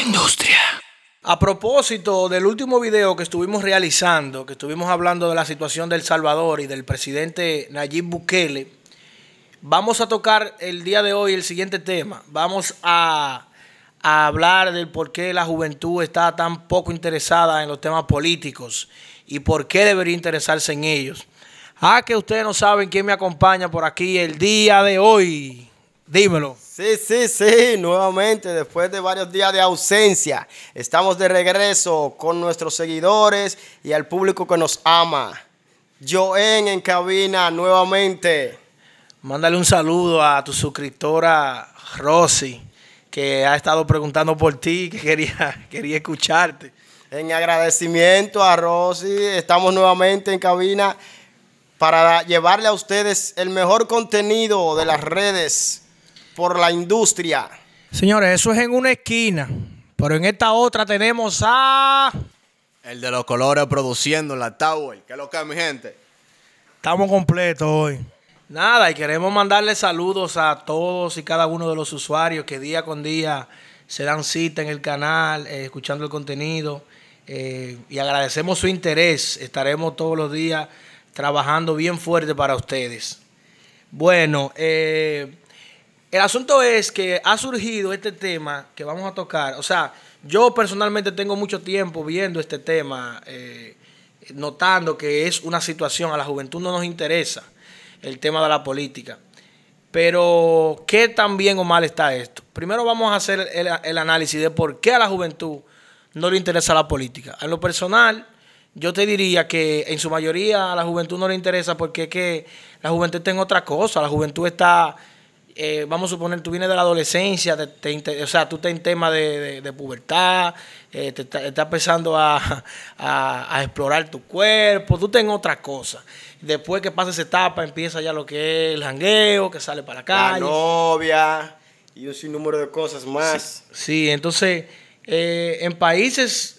industria. A propósito del último video que estuvimos realizando, que estuvimos hablando de la situación del Salvador y del presidente Nayib Bukele, vamos a tocar el día de hoy el siguiente tema. Vamos a, a hablar del por qué la juventud está tan poco interesada en los temas políticos y por qué debería interesarse en ellos. Ah, que ustedes no saben quién me acompaña por aquí el día de hoy. Dímelo. Sí, sí, sí, nuevamente, después de varios días de ausencia, estamos de regreso con nuestros seguidores y al público que nos ama. Joen en cabina nuevamente. Mándale un saludo a tu suscriptora Rosy, que ha estado preguntando por ti, que quería, quería escucharte. En agradecimiento a Rosy, estamos nuevamente en cabina para llevarle a ustedes el mejor contenido de las redes por la industria. Señores, eso es en una esquina, pero en esta otra tenemos a... El de los colores produciendo en la Tower. ¿Qué es lo que es, mi gente? Estamos completos hoy. Nada, y queremos mandarle saludos a todos y cada uno de los usuarios que día con día se dan cita en el canal, eh, escuchando el contenido. eh, y agradecemos su interés. Estaremos todos los días trabajando bien fuerte para ustedes. Bueno, eh, el asunto es que ha surgido este tema que vamos a tocar. O sea, yo personalmente tengo mucho tiempo viendo este tema, eh, notando que es una situación, a la juventud no nos interesa el tema de la política. Pero, ¿qué tan bien o mal está esto? Primero vamos a hacer el, el análisis de por qué a la juventud no le interesa la política. En lo personal, yo te diría que en su mayoría a la juventud no le interesa porque es que la juventud está en otra cosa. La juventud está, eh, vamos a suponer, tú vienes de la adolescencia, te- te o sea, tú estás en tema de, de- de pubertad, eh, te está- estás empezando a, a- a explorar tu cuerpo, tú estás en otra cosa. Después que pasa esa etapa, empieza ya lo que es el jangueo, que sale para la La calle. novia y un sinnúmero de cosas más. Sí, entonces, eh, en países,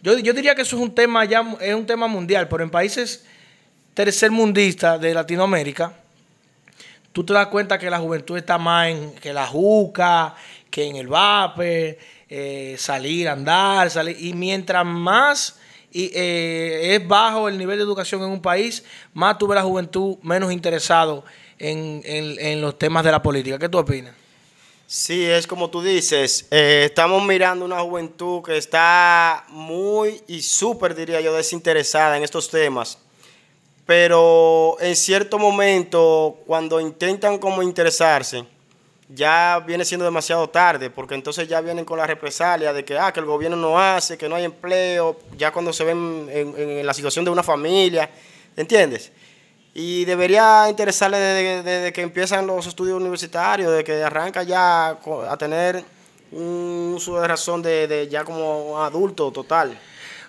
yo, yo diría que eso es un tema ya, es un tema mundial, pero en países tercermundistas de Latinoamérica, tú te das cuenta que la juventud está más en que la juca, que en el vape, eh, salir, andar, salir, y mientras más y, eh, es bajo el nivel de educación en un país, más tuve la juventud menos interesado en, en- en los temas de la política. ¿Qué tú opinas? Sí, es como tú dices, eh, estamos mirando una juventud que está muy y súper, diría yo, desinteresada en estos temas. Pero en cierto momento, cuando intentan como interesarse, ya viene siendo demasiado tarde, porque entonces ya vienen con la represalia de que, ah, que el gobierno no hace, que no hay empleo, ya cuando se ven en, la situación de una familia, ¿entiendes? Y debería interesarle desde, desde que empiezan los estudios universitarios, de que arranca ya a tener un uso de razón de, de ya como adulto total.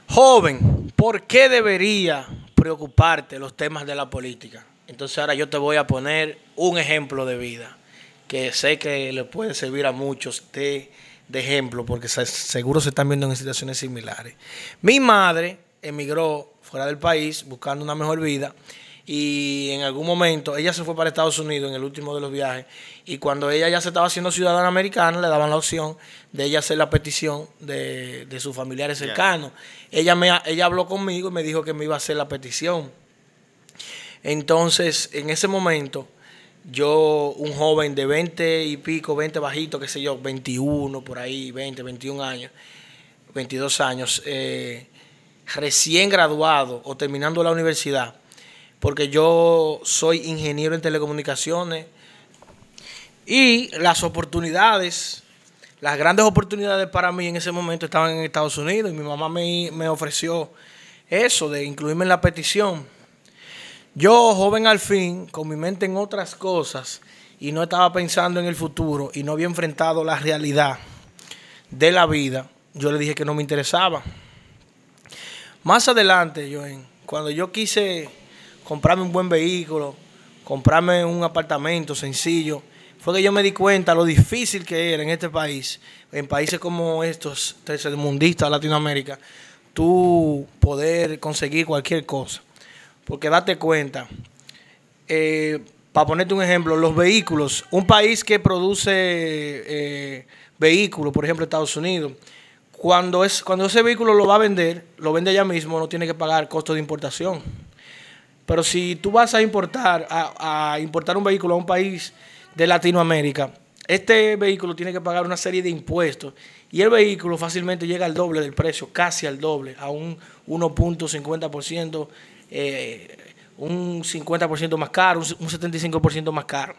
Joven, ¿por qué debería preocuparte los temas de la política? Entonces ahora yo te voy a poner un ejemplo de vida que sé que le puede servir a muchos de, de ejemplo porque se- seguro se están viendo en situaciones similares. Mi madre emigró fuera del país buscando una mejor vida y en algún momento ella se fue para Estados Unidos en el último de los viajes y cuando ella ya se estaba haciendo ciudadana americana le daban la opción de ella hacer la petición de, de sus familiares cercanos. Ella, me, ella habló conmigo y me dijo que me iba a hacer la petición. Entonces, en ese momento, yo, un joven de 20 y pico, 20 bajito, qué sé yo, 21 por ahí, 20, 21 años, 22 años, eh, recién graduado o terminando la universidad, porque yo soy ingeniero en telecomunicaciones y las oportunidades, las grandes oportunidades para mí en ese momento estaban en Estados Unidos y mi mamá me, me ofreció eso, de incluirme en la petición. Yo, joven al fin, con mi mente en otras cosas y no estaba pensando en el futuro y no había enfrentado la realidad de la vida, yo le dije que no me interesaba. Más adelante, Joen, cuando yo quise comprarme un buen vehículo, comprarme un apartamento sencillo, fue que yo me di cuenta lo difícil que era en este país, en países como estos, tercermundistas Latinoamérica, tú poder conseguir cualquier cosa. Porque date cuenta, eh, para ponerte un ejemplo, los vehículos, un país que produce eh, vehículos, por ejemplo Estados Unidos, cuando, es, cuando ese vehículo lo va a vender, lo vende allá mismo, no tiene que pagar costo de importación. Pero si tú vas a importar, a, importar un vehículo a un país de Latinoamérica, este vehículo tiene que pagar una serie de impuestos y el vehículo fácilmente llega al doble del precio, casi al doble, a un 1.50%, eh, un 50% más caro, un 75% más caro.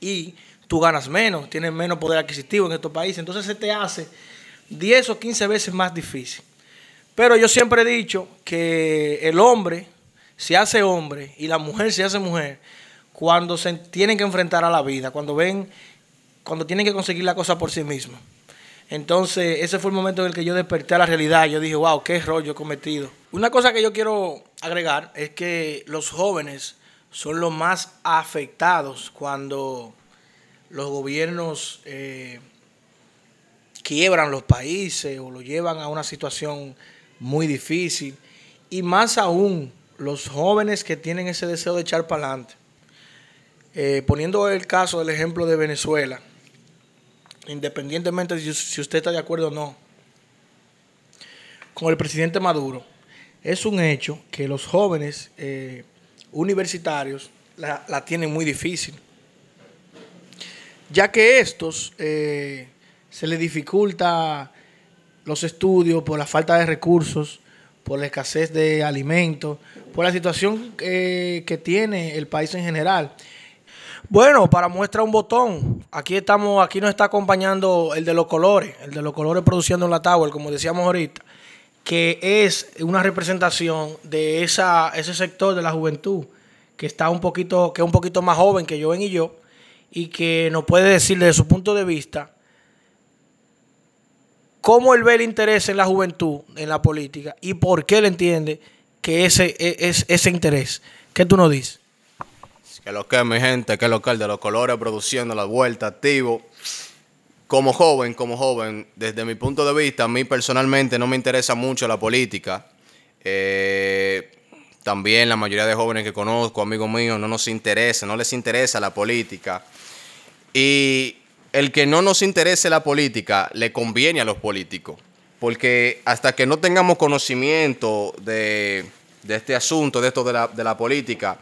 Y tú ganas menos, tienes menos poder adquisitivo en estos países. Entonces se te hace 10 o 15 veces más difícil. Pero yo siempre he dicho que el hombre se hace hombre y la mujer se hace mujer cuando se tienen que enfrentar a la vida, cuando ven, cuando tienen que conseguir la cosa por sí mismos. Entonces, ese fue el momento en el que yo desperté a la realidad. Yo dije, wow, qué rollo he cometido. Una cosa que yo quiero agregar es que los jóvenes son los más afectados cuando los gobiernos eh, quiebran los países o lo llevan a una situación muy difícil. Y más aún los jóvenes que tienen ese deseo de echar para adelante. Eh, poniendo el caso del ejemplo de Venezuela, independientemente de si usted está de acuerdo o no, con el presidente Maduro, es un hecho que los jóvenes eh, universitarios la, tienen muy difícil, ya que estos eh, se les dificulta los estudios por la falta de recursos, por la escasez de alimentos, por la situación eh, que tiene el país en general. Bueno, para muestra un botón, aquí estamos, aquí nos está acompañando el de los colores, el de los colores produciendo en la Tower, como decíamos ahorita, que es una representación de esa, ese sector de la juventud que está un poquito, que es un poquito más joven que Joven y yo, y que nos puede decir desde su punto de vista cómo él ve el interés en la juventud, en la política, y por qué él entiende que ese e, es ese interés. ¿Qué tú nos dices? Que lo que es mi gente, que lo que es de los colores produciendo la vuelta, activo. Como joven, como joven, desde mi punto de vista, a mí personalmente no me interesa mucho la política. Eh, también la mayoría de jóvenes que conozco, amigos míos, no nos interesa, no les interesa la política. Y el que no nos interese la política le conviene a los políticos, porque hasta que no tengamos conocimiento de, este asunto, de esto de la, política,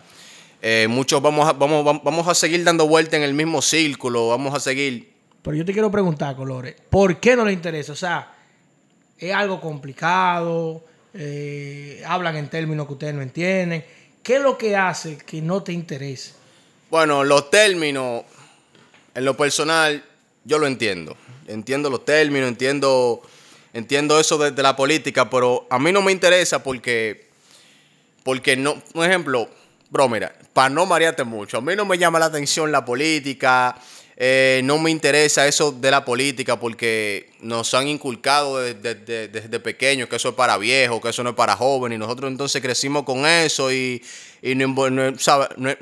eh, muchos vamos a, vamos, vamos a seguir dando vuelta en el mismo círculo, vamos a seguir... Pero yo te quiero preguntar, Colores, ¿por qué no le interesa? O sea, es algo complicado, eh, hablan en términos que ustedes no entienden. ¿Qué es lo que hace que no te interese? Bueno, los términos en lo personal, yo lo entiendo. Entiendo los términos, entiendo, entiendo eso de, la política, pero a mí no me interesa porque, porque no, por ejemplo, bro, mira, para no marearte mucho, a mí no me llama la atención la política, eh, no me interesa eso de la política porque nos han inculcado desde, desde, pequeños que eso es para viejos, que eso no es para jóvenes, y nosotros entonces crecimos con eso y, y nos,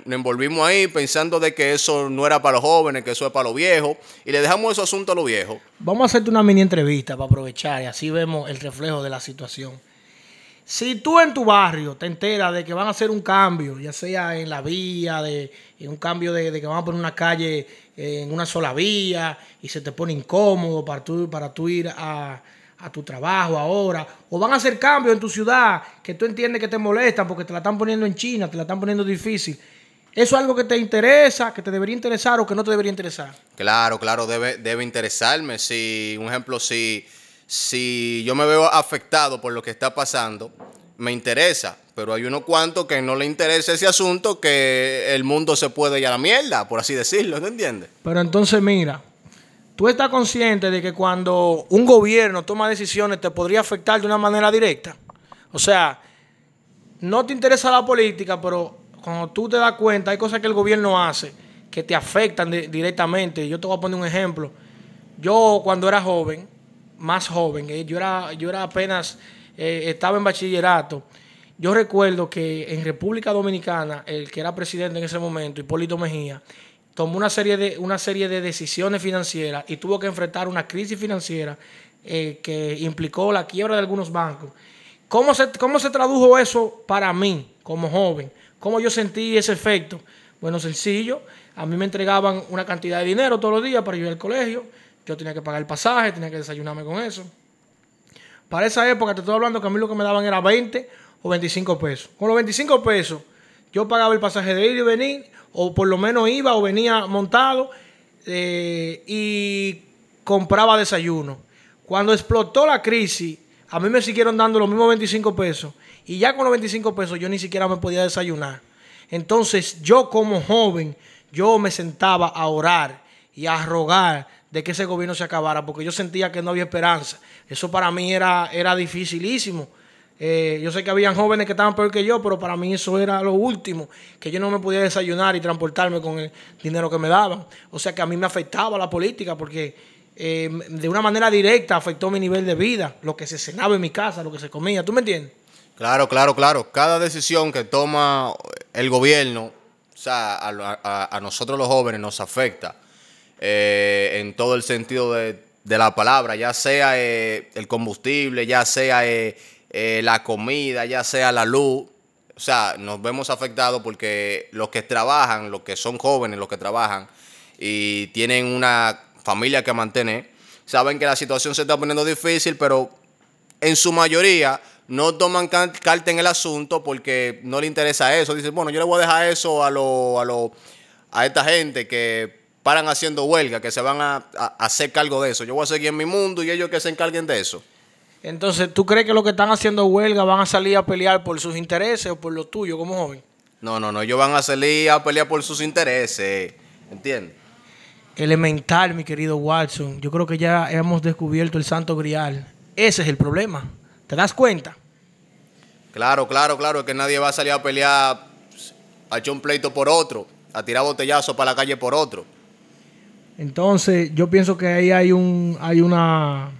envolvimos ahí pensando de que eso no era para los jóvenes, que eso es para los viejos, y le dejamos ese asunto a los viejos. Vamos a hacerte una mini entrevista para aprovechar y así vemos el reflejo de la situación. Si tú en tu barrio te enteras de que van a hacer un cambio, ya sea en la vía, de, un cambio de, que van a poner una calle en una sola vía y se te pone incómodo para tú, para tú ir a, tu trabajo ahora, o van a hacer cambios en tu ciudad que tú entiendes que te molestan porque te la están poniendo en China, te la están poniendo difícil. ¿Eso es algo que te interesa, que te debería interesar o que no te debería interesar? Claro, claro, debe, debe interesarme. Si, un ejemplo, si si yo me veo afectado por lo que está pasando, me interesa. Pero hay unos cuantos que no le interesa ese asunto, que el mundo se puede ir a la mierda, por así decirlo, ¿no entiendes? Pero entonces, mira, tú estás consciente de que cuando un gobierno toma decisiones te podría afectar de una manera directa. O sea, no te interesa la política, pero cuando tú te das cuenta, hay cosas que el gobierno hace que te afectan directamente. Yo te voy a poner un ejemplo. Yo cuando era joven, más joven, eh, yo, era, yo era apenas, eh, estaba en bachillerato. Yo recuerdo que en República Dominicana, el que era presidente en ese momento, Hipólito Mejía, tomó una serie de, una serie de decisiones financieras y tuvo que enfrentar una crisis financiera eh, que implicó la quiebra de algunos bancos. ¿Cómo se, ¿Cómo se tradujo eso para mí como joven? ¿Cómo yo sentí ese efecto? Bueno, sencillo. A mí me entregaban una cantidad de dinero todos los días para ir al colegio. Yo tenía que pagar el pasaje, tenía que desayunarme con eso. Para esa época, te estoy hablando que a mí lo que me daban era 20 o 25 pesos. Con los 25 pesos, yo pagaba el pasaje de ir y venir, o por lo menos iba o venía montado eh, y compraba desayuno. Cuando explotó la crisis, a mí me siguieron dando los mismos 25 pesos. Y ya con los 25 pesos yo ni siquiera me podía desayunar. Entonces yo como joven, yo me sentaba a orar y a rogar de que ese gobierno se acabara, porque yo sentía que no había esperanza. Eso para mí era, era dificilísimo. Eh, yo sé que habían jóvenes que estaban peor que yo, pero para mí eso era lo último, que yo no me podía desayunar y transportarme con el dinero que me daban. O sea que a mí me afectaba la política porque eh, de una manera directa afectó mi nivel de vida, lo que se cenaba en mi casa, lo que se comía. ¿Tú me entiendes? Claro, claro, claro. Cada decisión que toma el gobierno, o sea, a, nosotros los jóvenes nos afecta eh, en todo el sentido de, la palabra, ya sea eh, el combustible, ya sea eh, la comida, ya sea la luz. O sea, nos vemos afectados porque los que trabajan, los que son jóvenes, los que trabajan y tienen una familia que mantener, saben que la situación se está poniendo difícil, pero en su mayoría no toman carta en el asunto porque no le interesa eso. Dicen, bueno, yo le voy a dejar eso a, lo, a, lo, a esta gente que paran haciendo huelga, que se van a, hacer cargo de eso. Yo voy a seguir en mi mundo y ellos que se encarguen de eso. Entonces, ¿tú crees que los que están haciendo huelga van a salir a pelear por sus intereses o por los tuyos como joven? No, no, no, ellos van a salir a pelear por sus intereses, ¿entiendes? Elemental, mi querido Watson. Yo creo que ya hemos descubierto el santo grial. Ese es el problema. ¿Te das cuenta? Claro, claro, claro, que nadie va a salir a pelear, a echar un pleito por otro, a tirar botellazo para la calle por otro. Entonces, yo pienso que ahí hay un, hay una,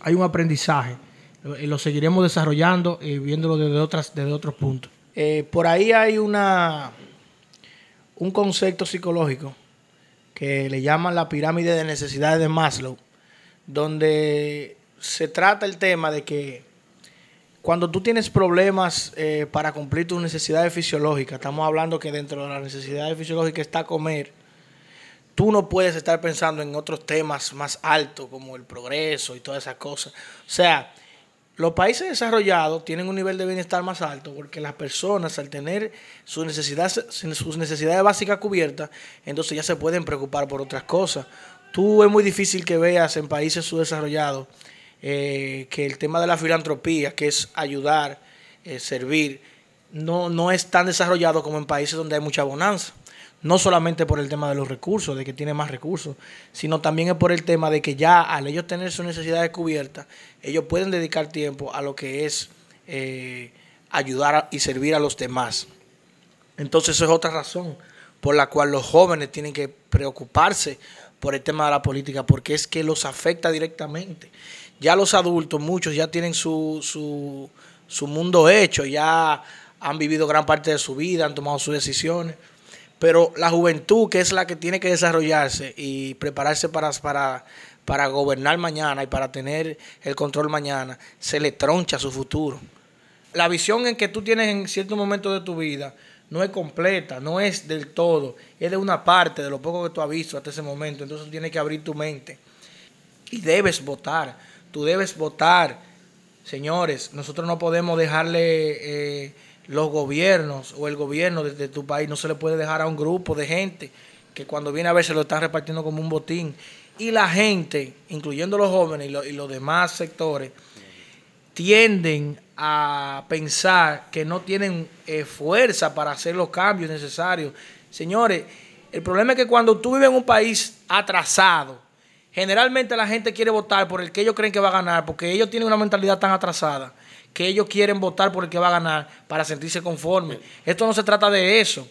hay un aprendizaje. Y lo seguiremos desarrollando y viéndolo desde, otras, desde otros puntos. Eh, por ahí hay una, un concepto psicológico que le llaman la pirámide de necesidades de Maslow, donde se trata el tema de que cuando tú tienes problemas eh, para cumplir tus necesidades fisiológicas, estamos hablando que dentro de las necesidades fisiológicas está comer, tú no puedes estar pensando en otros temas más altos como el progreso y todas esas cosas. O sea, los países desarrollados tienen un nivel de bienestar más alto porque las personas al tener sus necesidades, básicas cubiertas, entonces ya se pueden preocupar por otras cosas. Tú es muy difícil que veas en países subdesarrollados eh, que el tema de la filantropía, que es ayudar, eh, servir, no, no es tan desarrollado como en países donde hay mucha bonanza. No solamente por el tema de los recursos, de que tiene más recursos, sino también es por el tema de que ya al ellos tener sus necesidades cubiertas, ellos pueden dedicar tiempo a lo que es eh, ayudar y servir a los demás. Entonces eso es otra razón por la cual los jóvenes tienen que preocuparse por el tema de la política, porque es que los afecta directamente ya los adultos, muchos ya tienen su, su, su mundo hecho, ya han vivido gran parte de su vida, han tomado sus decisiones. Pero la juventud, que es la que tiene que desarrollarse y prepararse para, para, para gobernar mañana y para tener el control mañana, se le troncha su futuro. La visión en que tú tienes en cierto momento de tu vida no es completa, no es del todo, es de una parte, de lo poco que tú has visto hasta ese momento. Entonces tienes que abrir tu mente y debes votar tú debes votar. Señores, nosotros no podemos dejarle eh, los gobiernos o el gobierno de, tu país, no se le puede dejar a un grupo de gente que cuando viene a ver se lo están repartiendo como un botín. Y la gente, incluyendo los jóvenes y, los demás sectores, tienden a pensar que no tienen eh, fuerza para hacer los cambios necesarios. Señores, el problema es que cuando tú vives en un país atrasado, Generalmente la gente quiere votar por el que ellos creen que va a ganar, porque ellos tienen una mentalidad tan atrasada que ellos quieren votar por el que va a ganar para sentirse conformes. Esto no se trata de eso.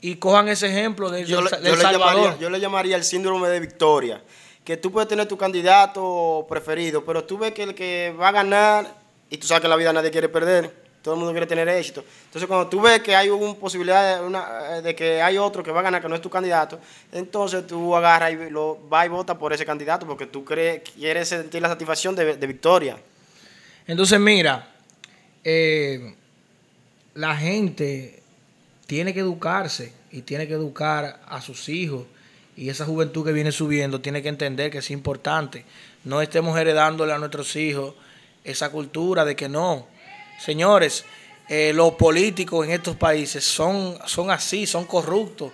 Y cojan ese ejemplo de, yo, yo Le llamaría, yo le llamaría el síndrome de victoria. Que tú puedes tener tu candidato preferido, pero tú ves que el que va a ganar, y tú sabes que en la vida nadie quiere perder, todo el mundo quiere tener éxito. Entonces, cuando tú ves que hay una posibilidad de, una, de, que hay otro que va a ganar que no es tu candidato, entonces tú agarras y lo, vas y votas por ese candidato porque tú crees, quieres sentir la satisfacción de, victoria. Entonces, mira, eh, la gente tiene que educarse y tiene que educar a sus hijos. Y esa juventud que viene subiendo tiene que entender que es importante. No estemos heredándole a nuestros hijos esa cultura de que no. Señores, eh, los políticos en estos países son, son así, son corruptos.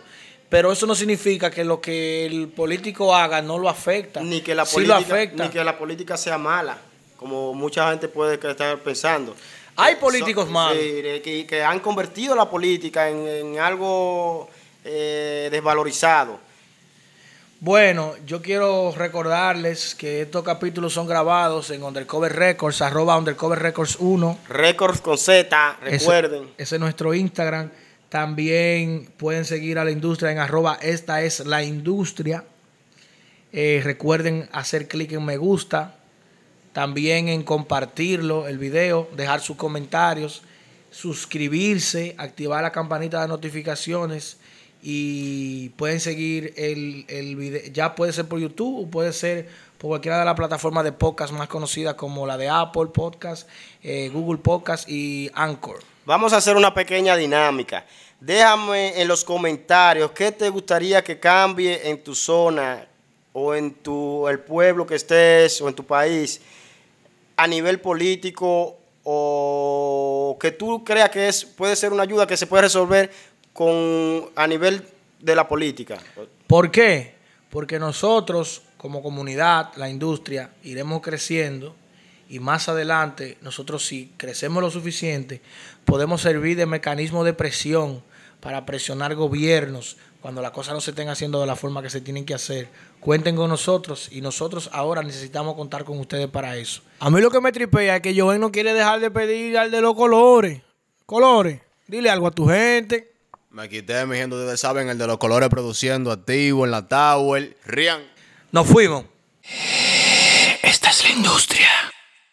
Pero eso no significa que lo que el político haga no lo afecta. Ni que la, política, Ni que la política sea mala, como mucha gente puede estar pensando. Hay políticos malos. que, han convertido la política en, algo eh, desvalorizado. Bueno, yo quiero recordarles que estos capítulos son grabados en Undercover Records, arroba Undercover Records 1. Records con Z, recuerden. Ese, es nuestro Instagram. También pueden seguir a la industria en arroba esta es la industria. Eh, recuerden hacer clic en me gusta. También en compartirlo, el video, dejar sus comentarios, suscribirse, activar la campanita de notificaciones y pueden seguir el, el video. Ya puede ser por YouTube o puede ser por cualquiera de las plataformas de podcast más conocidas como la de Apple Podcast, eh, Google Podcast y Anchor. Vamos a hacer una pequeña dinámica. Déjame en los comentarios qué te gustaría que cambie en tu zona o en tu el pueblo que estés o en tu país a nivel político o que tú creas que es puede ser una ayuda que se puede resolver con, a nivel de la política. ¿Por qué? Porque nosotros, como comunidad, la industria, iremos creciendo y más adelante, nosotros si crecemos lo suficiente, podemos servir de mecanismo de presión para presionar gobiernos cuando las cosas no se estén haciendo de la forma que se tienen que hacer. Cuenten con nosotros y nosotros ahora necesitamos contar con ustedes para eso. A mí lo que me tripea es que Joven no quiere dejar de pedir al de los colores. Colores, dile algo a tu gente. Me quité, mi gente, ustedes saben, el de los colores produciendo activo en la Tower. Rian. Nos fuimos. Esta es la industria.